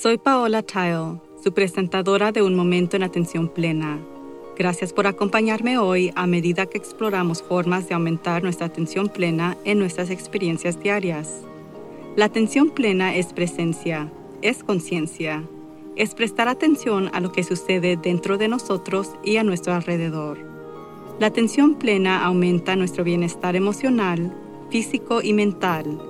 Soy Paola Tile, su presentadora de Un Momento en Atención Plena. Gracias por acompañarme hoy a medida que exploramos formas de aumentar nuestra atención plena en nuestras experiencias diarias. La atención plena es presencia, es conciencia, es prestar atención a lo que sucede dentro de nosotros y a nuestro alrededor. La atención plena aumenta nuestro bienestar emocional, físico y mental.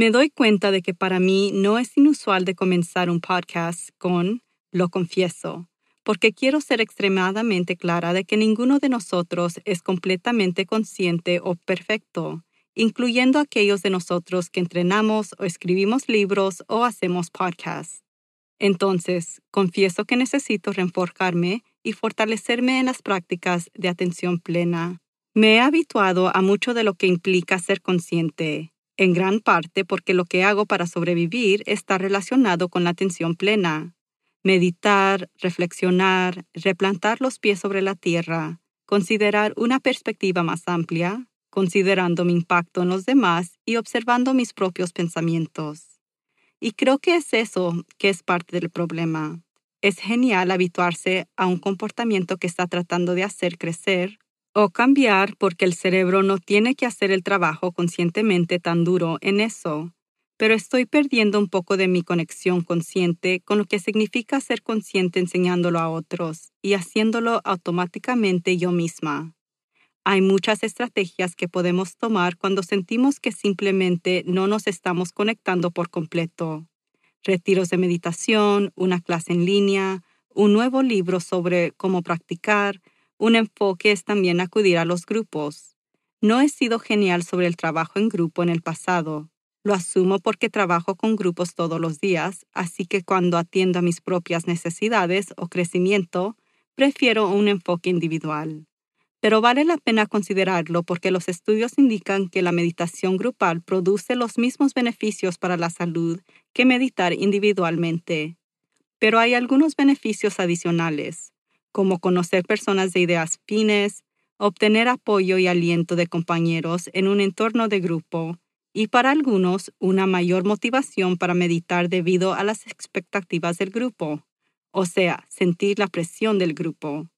Me doy cuenta de que para mí no es inusual de comenzar un podcast con lo confieso, porque quiero ser extremadamente clara de que ninguno de nosotros es completamente consciente o perfecto, incluyendo aquellos de nosotros que entrenamos o escribimos libros o hacemos podcasts. Entonces, confieso que necesito reenforcarme y fortalecerme en las prácticas de atención plena. Me he habituado a mucho de lo que implica ser consciente, en gran parte porque lo que hago para sobrevivir está relacionado con la atención plena. Meditar, reflexionar, replantar los pies sobre la tierra, considerar una perspectiva más amplia, considerando mi impacto en los demás y observando mis propios pensamientos. Y creo que es eso que es parte del problema. Es genial habituarse a un comportamiento que está tratando de hacer crecer o cambiar porque el cerebro no tiene que hacer el trabajo conscientemente tan duro en eso, pero estoy perdiendo un poco de mi conexión consciente con lo que significa ser consciente enseñándolo a otros y haciéndolo automáticamente yo misma. Hay muchas estrategias que podemos tomar cuando sentimos que simplemente no nos estamos conectando por completo. Retiros de meditación, una clase en línea, un nuevo libro sobre cómo practicar, un enfoque es también acudir a los grupos. No he sido genial sobre el trabajo en grupo en el pasado. Lo asumo porque trabajo con grupos todos los días, así que cuando atiendo a mis propias necesidades o crecimiento, prefiero un enfoque individual. Pero vale la pena considerarlo porque los estudios indican que la meditación grupal produce los mismos beneficios para la salud que meditar individualmente. Pero hay algunos beneficios adicionales como conocer personas de ideas fines, obtener apoyo y aliento de compañeros en un entorno de grupo, y para algunos una mayor motivación para meditar debido a las expectativas del grupo, o sea, sentir la presión del grupo.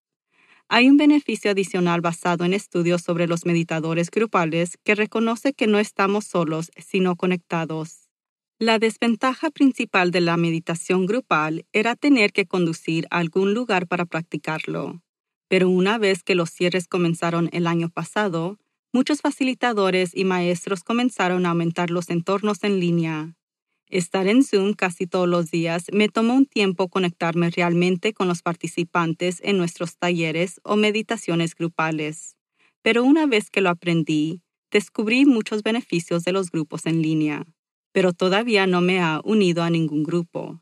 Hay un beneficio adicional basado en estudios sobre los meditadores grupales que reconoce que no estamos solos, sino conectados. La desventaja principal de la meditación grupal era tener que conducir a algún lugar para practicarlo. Pero una vez que los cierres comenzaron el año pasado, muchos facilitadores y maestros comenzaron a aumentar los entornos en línea. Estar en Zoom casi todos los días me tomó un tiempo conectarme realmente con los participantes en nuestros talleres o meditaciones grupales. Pero una vez que lo aprendí, descubrí muchos beneficios de los grupos en línea pero todavía no me ha unido a ningún grupo.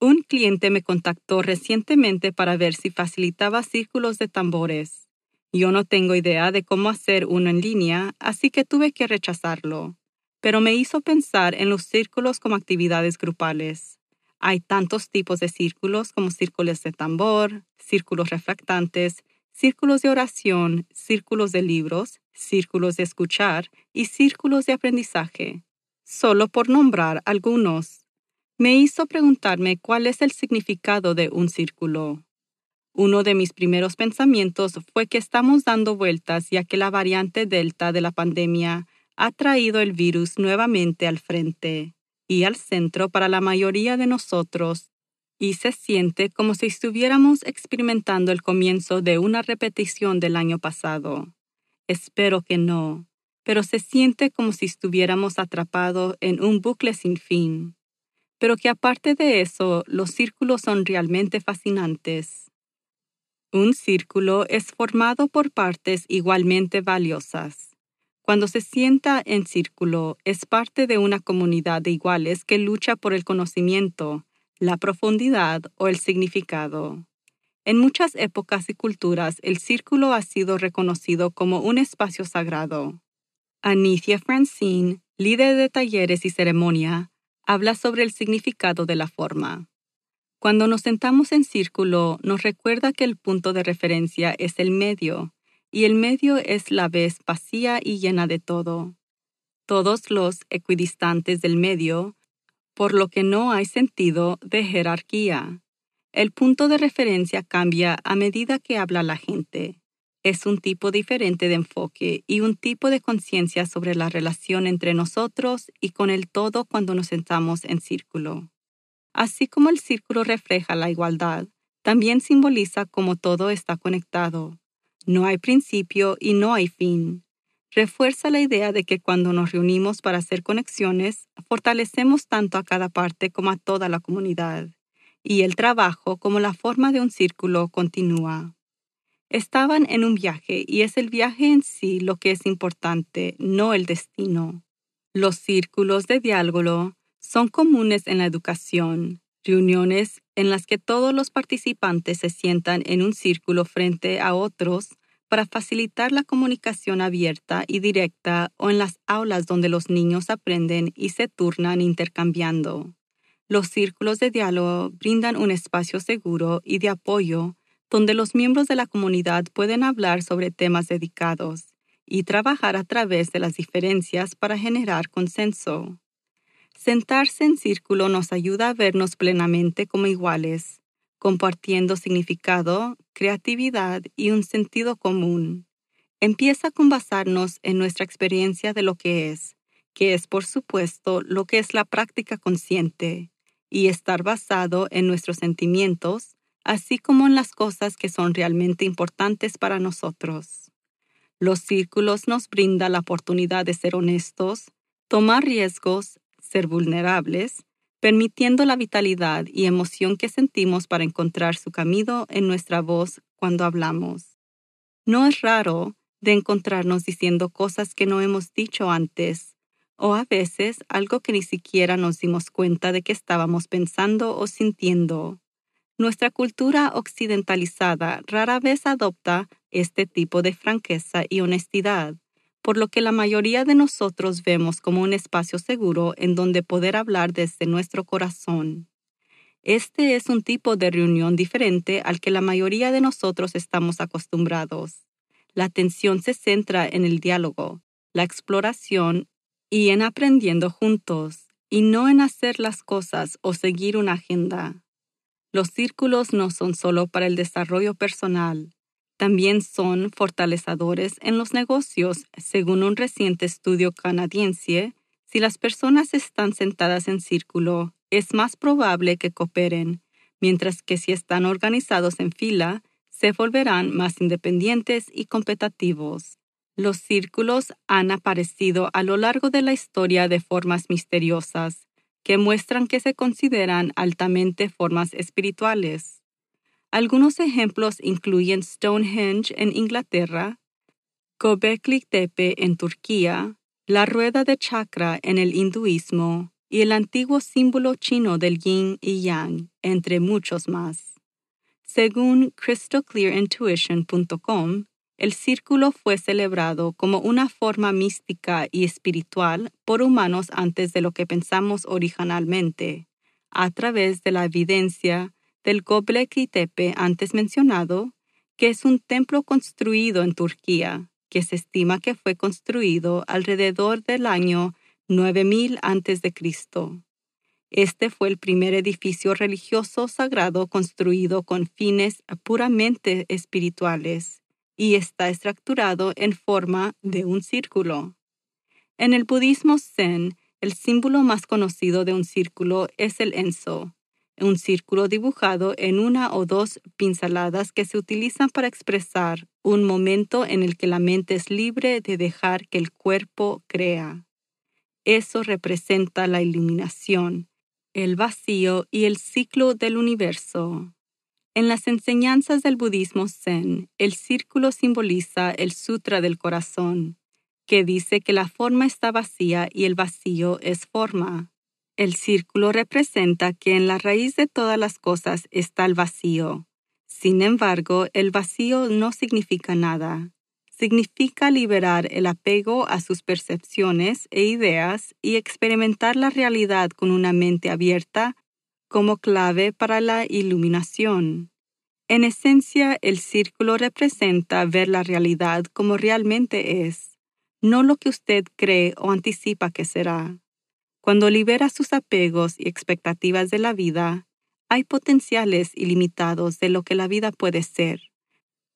Un cliente me contactó recientemente para ver si facilitaba círculos de tambores. Yo no tengo idea de cómo hacer uno en línea, así que tuve que rechazarlo. Pero me hizo pensar en los círculos como actividades grupales. Hay tantos tipos de círculos como círculos de tambor, círculos refractantes, círculos de oración, círculos de libros, círculos de escuchar y círculos de aprendizaje solo por nombrar algunos. Me hizo preguntarme cuál es el significado de un círculo. Uno de mis primeros pensamientos fue que estamos dando vueltas ya que la variante Delta de la pandemia ha traído el virus nuevamente al frente y al centro para la mayoría de nosotros, y se siente como si estuviéramos experimentando el comienzo de una repetición del año pasado. Espero que no pero se siente como si estuviéramos atrapados en un bucle sin fin. Pero que aparte de eso, los círculos son realmente fascinantes. Un círculo es formado por partes igualmente valiosas. Cuando se sienta en círculo, es parte de una comunidad de iguales que lucha por el conocimiento, la profundidad o el significado. En muchas épocas y culturas, el círculo ha sido reconocido como un espacio sagrado. Anicia Francine, líder de talleres y ceremonia, habla sobre el significado de la forma. Cuando nos sentamos en círculo, nos recuerda que el punto de referencia es el medio, y el medio es la vez vacía y llena de todo. Todos los equidistantes del medio, por lo que no hay sentido de jerarquía. El punto de referencia cambia a medida que habla la gente. Es un tipo diferente de enfoque y un tipo de conciencia sobre la relación entre nosotros y con el todo cuando nos sentamos en círculo. Así como el círculo refleja la igualdad, también simboliza cómo todo está conectado, no hay principio y no hay fin. Refuerza la idea de que cuando nos reunimos para hacer conexiones, fortalecemos tanto a cada parte como a toda la comunidad, y el trabajo como la forma de un círculo continúa. Estaban en un viaje y es el viaje en sí lo que es importante, no el destino. Los círculos de diálogo son comunes en la educación, reuniones en las que todos los participantes se sientan en un círculo frente a otros para facilitar la comunicación abierta y directa o en las aulas donde los niños aprenden y se turnan intercambiando. Los círculos de diálogo brindan un espacio seguro y de apoyo donde los miembros de la comunidad pueden hablar sobre temas dedicados y trabajar a través de las diferencias para generar consenso. Sentarse en círculo nos ayuda a vernos plenamente como iguales, compartiendo significado, creatividad y un sentido común. Empieza con basarnos en nuestra experiencia de lo que es, que es por supuesto lo que es la práctica consciente, y estar basado en nuestros sentimientos, así como en las cosas que son realmente importantes para nosotros. Los círculos nos brindan la oportunidad de ser honestos, tomar riesgos ser vulnerables, permitiendo la vitalidad y emoción que sentimos para encontrar su camino en nuestra voz cuando hablamos. No es raro de encontrarnos diciendo cosas que no hemos dicho antes, o a veces algo que ni siquiera nos dimos cuenta de que estábamos pensando o sintiendo. Nuestra cultura occidentalizada rara vez adopta este tipo de franqueza y honestidad por lo que la mayoría de nosotros vemos como un espacio seguro en donde poder hablar desde nuestro corazón. Este es un tipo de reunión diferente al que la mayoría de nosotros estamos acostumbrados. La atención se centra en el diálogo, la exploración y en aprendiendo juntos, y no en hacer las cosas o seguir una agenda. Los círculos no son solo para el desarrollo personal, también son fortalecedores en los negocios, según un reciente estudio canadiense. Si las personas están sentadas en círculo, es más probable que cooperen, mientras que si están organizados en fila, se volverán más independientes y competitivos. Los círculos han aparecido a lo largo de la historia de formas misteriosas, que muestran que se consideran altamente formas espirituales. Algunos ejemplos incluyen Stonehenge en Inglaterra, Göbekli Tepe en Turquía, la rueda de chakra en el hinduismo y el antiguo símbolo chino del yin y yang, entre muchos más. Según crystalclearintuition.com, el círculo fue celebrado como una forma mística y espiritual por humanos antes de lo que pensamos originalmente, a través de la evidencia del Göbekli Tepe antes mencionado, que es un templo construido en Turquía, que se estima que fue construido alrededor del año 9000 a.C. Este fue el primer edificio religioso sagrado construido con fines puramente espirituales y está estructurado en forma de un círculo. En el budismo zen, el símbolo más conocido de un círculo es el enso, un círculo dibujado en una o dos pinceladas que se utilizan para expresar un momento en el que la mente es libre de dejar que el cuerpo crea. Eso representa la iluminación, el vacío y el ciclo del universo. En las enseñanzas del budismo zen, el círculo simboliza el sutra del corazón. que dice que la forma está vacía y el vacío es forma. El círculo representa que en la raíz de todas las cosas está el vacío. Sin embargo, el vacío no significa nada. Significa liberar el apego a sus percepciones e ideas y experimentar la realidad con una mente abierta como clave para la iluminación. En esencia, el círculo representa ver la realidad como realmente es, no lo que usted cree o anticipa que será. Cuando libera sus apegos y expectativas de la vida, hay potenciales ilimitados de lo que la vida puede ser,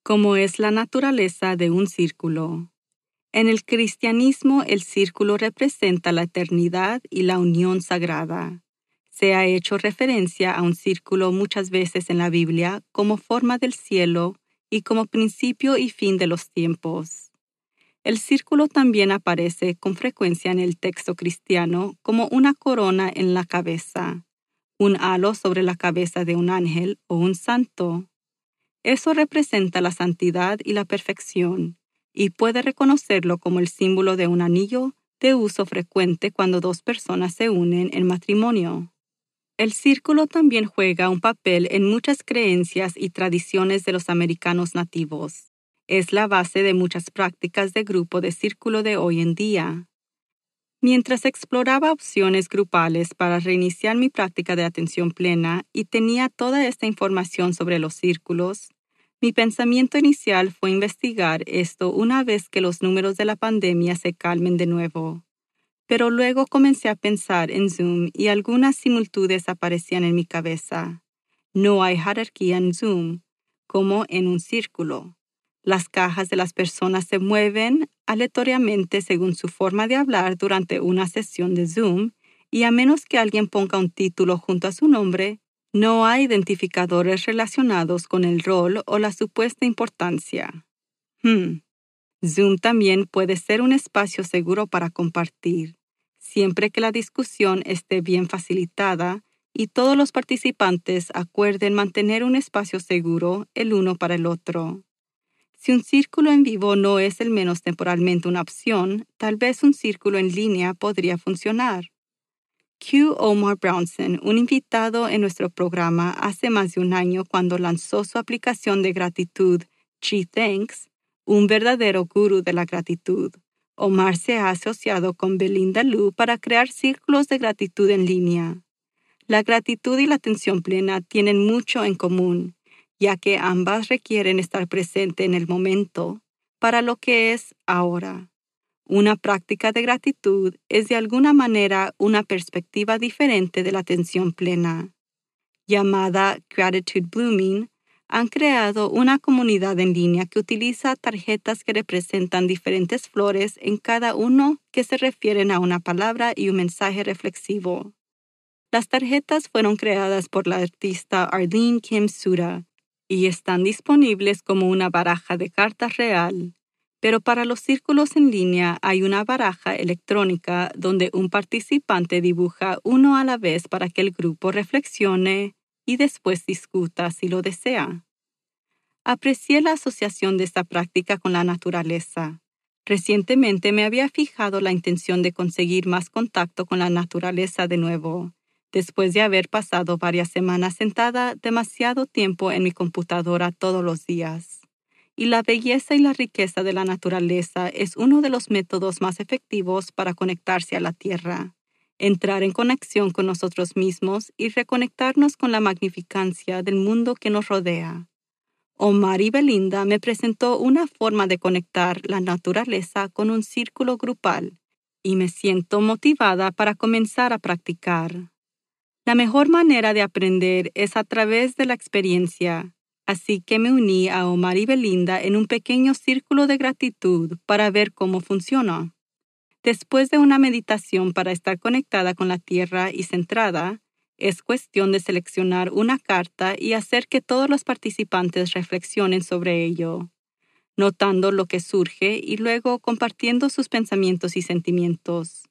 como es la naturaleza de un círculo. En el cristianismo el círculo representa la eternidad y la unión sagrada. Se ha hecho referencia a un círculo muchas veces en la Biblia como forma del cielo y como principio y fin de los tiempos. El círculo también aparece con frecuencia en el texto cristiano como una corona en la cabeza, un halo sobre la cabeza de un ángel o un santo. Eso representa la santidad y la perfección, y puede reconocerlo como el símbolo de un anillo de uso frecuente cuando dos personas se unen en matrimonio. El círculo también juega un papel en muchas creencias y tradiciones de los americanos nativos es la base de muchas prácticas de grupo de círculo de hoy en día. Mientras exploraba opciones grupales para reiniciar mi práctica de atención plena y tenía toda esta información sobre los círculos, mi pensamiento inicial fue investigar esto una vez que los números de la pandemia se calmen de nuevo. Pero luego comencé a pensar en Zoom y algunas similitudes aparecían en mi cabeza. No hay jerarquía en Zoom, como en un círculo. Las cajas de las personas se mueven aleatoriamente según su forma de hablar durante una sesión de Zoom y a menos que alguien ponga un título junto a su nombre, no hay identificadores relacionados con el rol o la supuesta importancia. Hmm. Zoom también puede ser un espacio seguro para compartir, siempre que la discusión esté bien facilitada y todos los participantes acuerden mantener un espacio seguro el uno para el otro. Si un círculo en vivo no es el menos temporalmente una opción, tal vez un círculo en línea podría funcionar. Q. Omar Brownson, un invitado en nuestro programa hace más de un año cuando lanzó su aplicación de gratitud G Thanks, un verdadero gurú de la gratitud. Omar se ha asociado con Belinda Lu para crear círculos de gratitud en línea. La gratitud y la atención plena tienen mucho en común ya que ambas requieren estar presente en el momento para lo que es ahora. Una práctica de gratitud es de alguna manera una perspectiva diferente de la atención plena. Llamada Gratitude Blooming, han creado una comunidad en línea que utiliza tarjetas que representan diferentes flores en cada uno que se refieren a una palabra y un mensaje reflexivo. Las tarjetas fueron creadas por la artista Arlene Kim Sura y están disponibles como una baraja de cartas real, pero para los círculos en línea hay una baraja electrónica donde un participante dibuja uno a la vez para que el grupo reflexione y después discuta si lo desea. Aprecié la asociación de esta práctica con la naturaleza. Recientemente me había fijado la intención de conseguir más contacto con la naturaleza de nuevo después de haber pasado varias semanas sentada demasiado tiempo en mi computadora todos los días. Y la belleza y la riqueza de la naturaleza es uno de los métodos más efectivos para conectarse a la Tierra, entrar en conexión con nosotros mismos y reconectarnos con la magnificancia del mundo que nos rodea. Omar y Belinda me presentó una forma de conectar la naturaleza con un círculo grupal y me siento motivada para comenzar a practicar. La mejor manera de aprender es a través de la experiencia, así que me uní a Omar y Belinda en un pequeño círculo de gratitud para ver cómo funciona. Después de una meditación para estar conectada con la tierra y centrada, es cuestión de seleccionar una carta y hacer que todos los participantes reflexionen sobre ello, notando lo que surge y luego compartiendo sus pensamientos y sentimientos.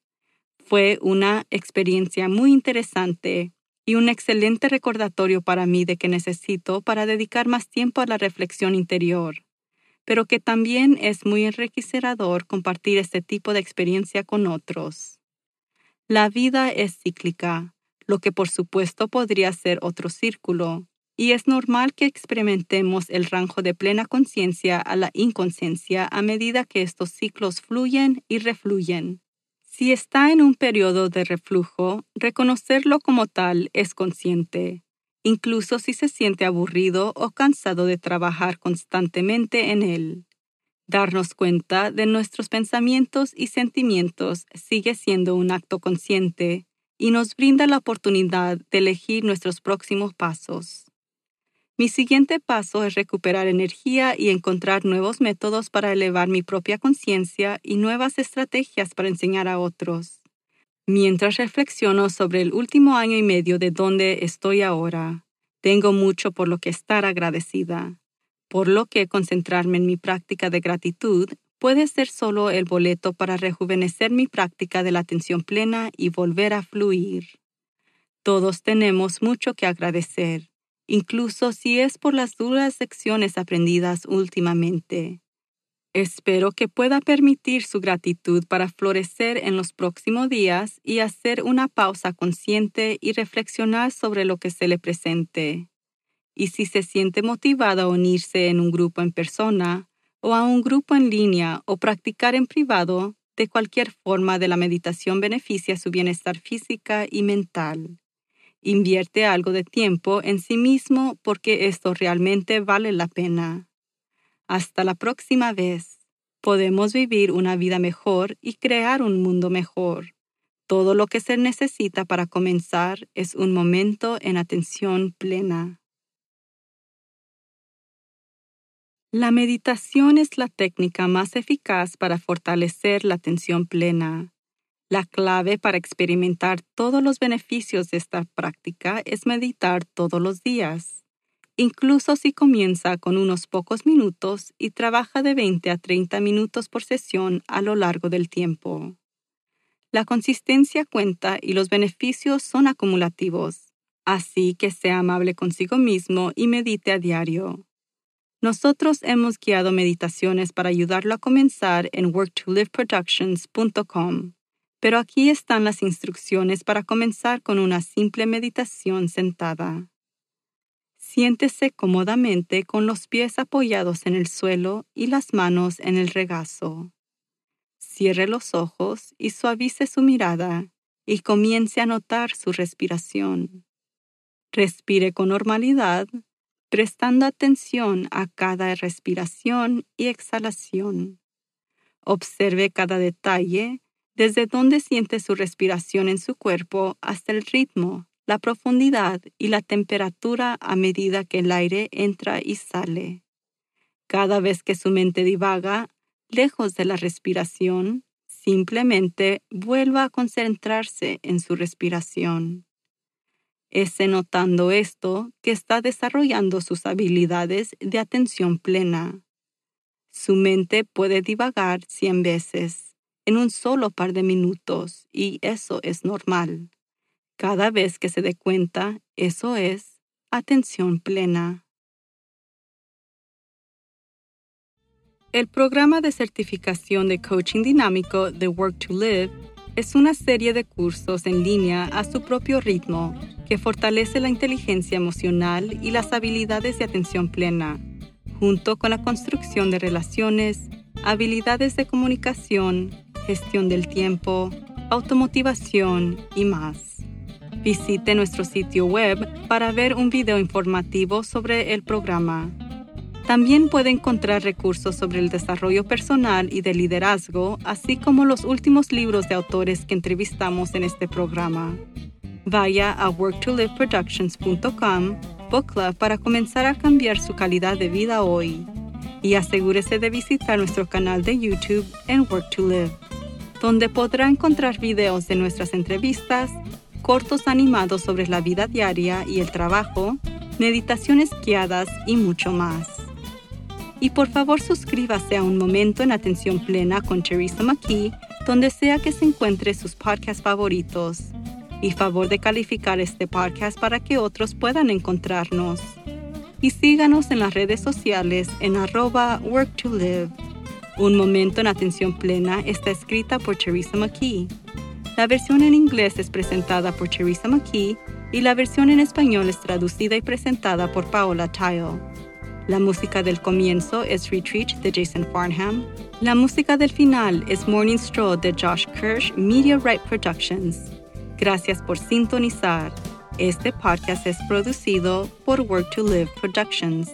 Fue una experiencia muy interesante y un excelente recordatorio para mí de que necesito para dedicar más tiempo a la reflexión interior. Pero que también es muy enriquecedor compartir este tipo de experiencia con otros. La vida es cíclica, lo que por supuesto podría ser otro círculo, y es normal que experimentemos el rango de plena conciencia a la inconsciencia a medida que estos ciclos fluyen y refluyen. Si está en un periodo de reflujo, reconocerlo como tal es consciente, incluso si se siente aburrido o cansado de trabajar constantemente en él. Darnos cuenta de nuestros pensamientos y sentimientos sigue siendo un acto consciente y nos brinda la oportunidad de elegir nuestros próximos pasos. Mi siguiente paso es recuperar energía y encontrar nuevos métodos para elevar mi propia conciencia y nuevas estrategias para enseñar a otros. Mientras reflexiono sobre el último año y medio de donde estoy ahora, tengo mucho por lo que estar agradecida, por lo que concentrarme en mi práctica de gratitud puede ser solo el boleto para rejuvenecer mi práctica de la atención plena y volver a fluir. Todos tenemos mucho que agradecer incluso si es por las duras lecciones aprendidas últimamente. Espero que pueda permitir su gratitud para florecer en los próximos días y hacer una pausa consciente y reflexionar sobre lo que se le presente. Y si se siente motivado a unirse en un grupo en persona, o a un grupo en línea, o practicar en privado, de cualquier forma de la meditación beneficia su bienestar física y mental. Invierte algo de tiempo en sí mismo porque esto realmente vale la pena. Hasta la próxima vez. Podemos vivir una vida mejor y crear un mundo mejor. Todo lo que se necesita para comenzar es un momento en atención plena. La meditación es la técnica más eficaz para fortalecer la atención plena. La clave para experimentar todos los beneficios de esta práctica es meditar todos los días, incluso si comienza con unos pocos minutos y trabaja de 20 a 30 minutos por sesión a lo largo del tiempo. La consistencia cuenta y los beneficios son acumulativos, así que sea amable consigo mismo y medite a diario. Nosotros hemos guiado meditaciones para ayudarlo a comenzar en worktoliveproductions.com pero aquí están las instrucciones para comenzar con una simple meditación sentada. Siéntese cómodamente con los pies apoyados en el suelo y las manos en el regazo. Cierre los ojos y suavice su mirada y comience a notar su respiración. Respire con normalidad, prestando atención a cada respiración y exhalación. Observe cada detalle desde donde siente su respiración en su cuerpo hasta el ritmo, la profundidad y la temperatura a medida que el aire entra y sale. Cada vez que su mente divaga, lejos de la respiración, simplemente vuelva a concentrarse en su respiración. Es notando esto que está desarrollando sus habilidades de atención plena. Su mente puede divagar cien veces en un solo par de minutos y eso es normal. Cada vez que se dé cuenta, eso es atención plena. El programa de certificación de coaching dinámico The Work to Live es una serie de cursos en línea a su propio ritmo que fortalece la inteligencia emocional y las habilidades de atención plena, junto con la construcción de relaciones, habilidades de comunicación, gestión del tiempo, automotivación y más. Visite nuestro sitio web para ver un video informativo sobre el programa. También puede encontrar recursos sobre el desarrollo personal y de liderazgo, así como los últimos libros de autores que entrevistamos en este programa. Vaya a worktoliveproductions.com Book Club para comenzar a cambiar su calidad de vida hoy y asegúrese de visitar nuestro canal de YouTube en Work to Live, donde podrá encontrar videos de nuestras entrevistas, cortos animados sobre la vida diaria y el trabajo, meditaciones guiadas y mucho más. Y por favor suscríbase a Un Momento en Atención Plena con Teresa McKee, donde sea que se encuentre sus podcasts favoritos. Y favor de calificar este podcast para que otros puedan encontrarnos. y síganos en las redes sociales en arroba work to live. Un momento en atención plena está escrita por Teresa McKee. La versión en inglés es presentada por Teresa McKee y la versión en español es traducida y presentada por Paola Tile. La música del comienzo es Retreat de Jason Farnham. La música del final es Morning Stroll de Josh Kirsch Media Right Productions. Gracias por sintonizar. Este podcast es producido por Work to Live Productions.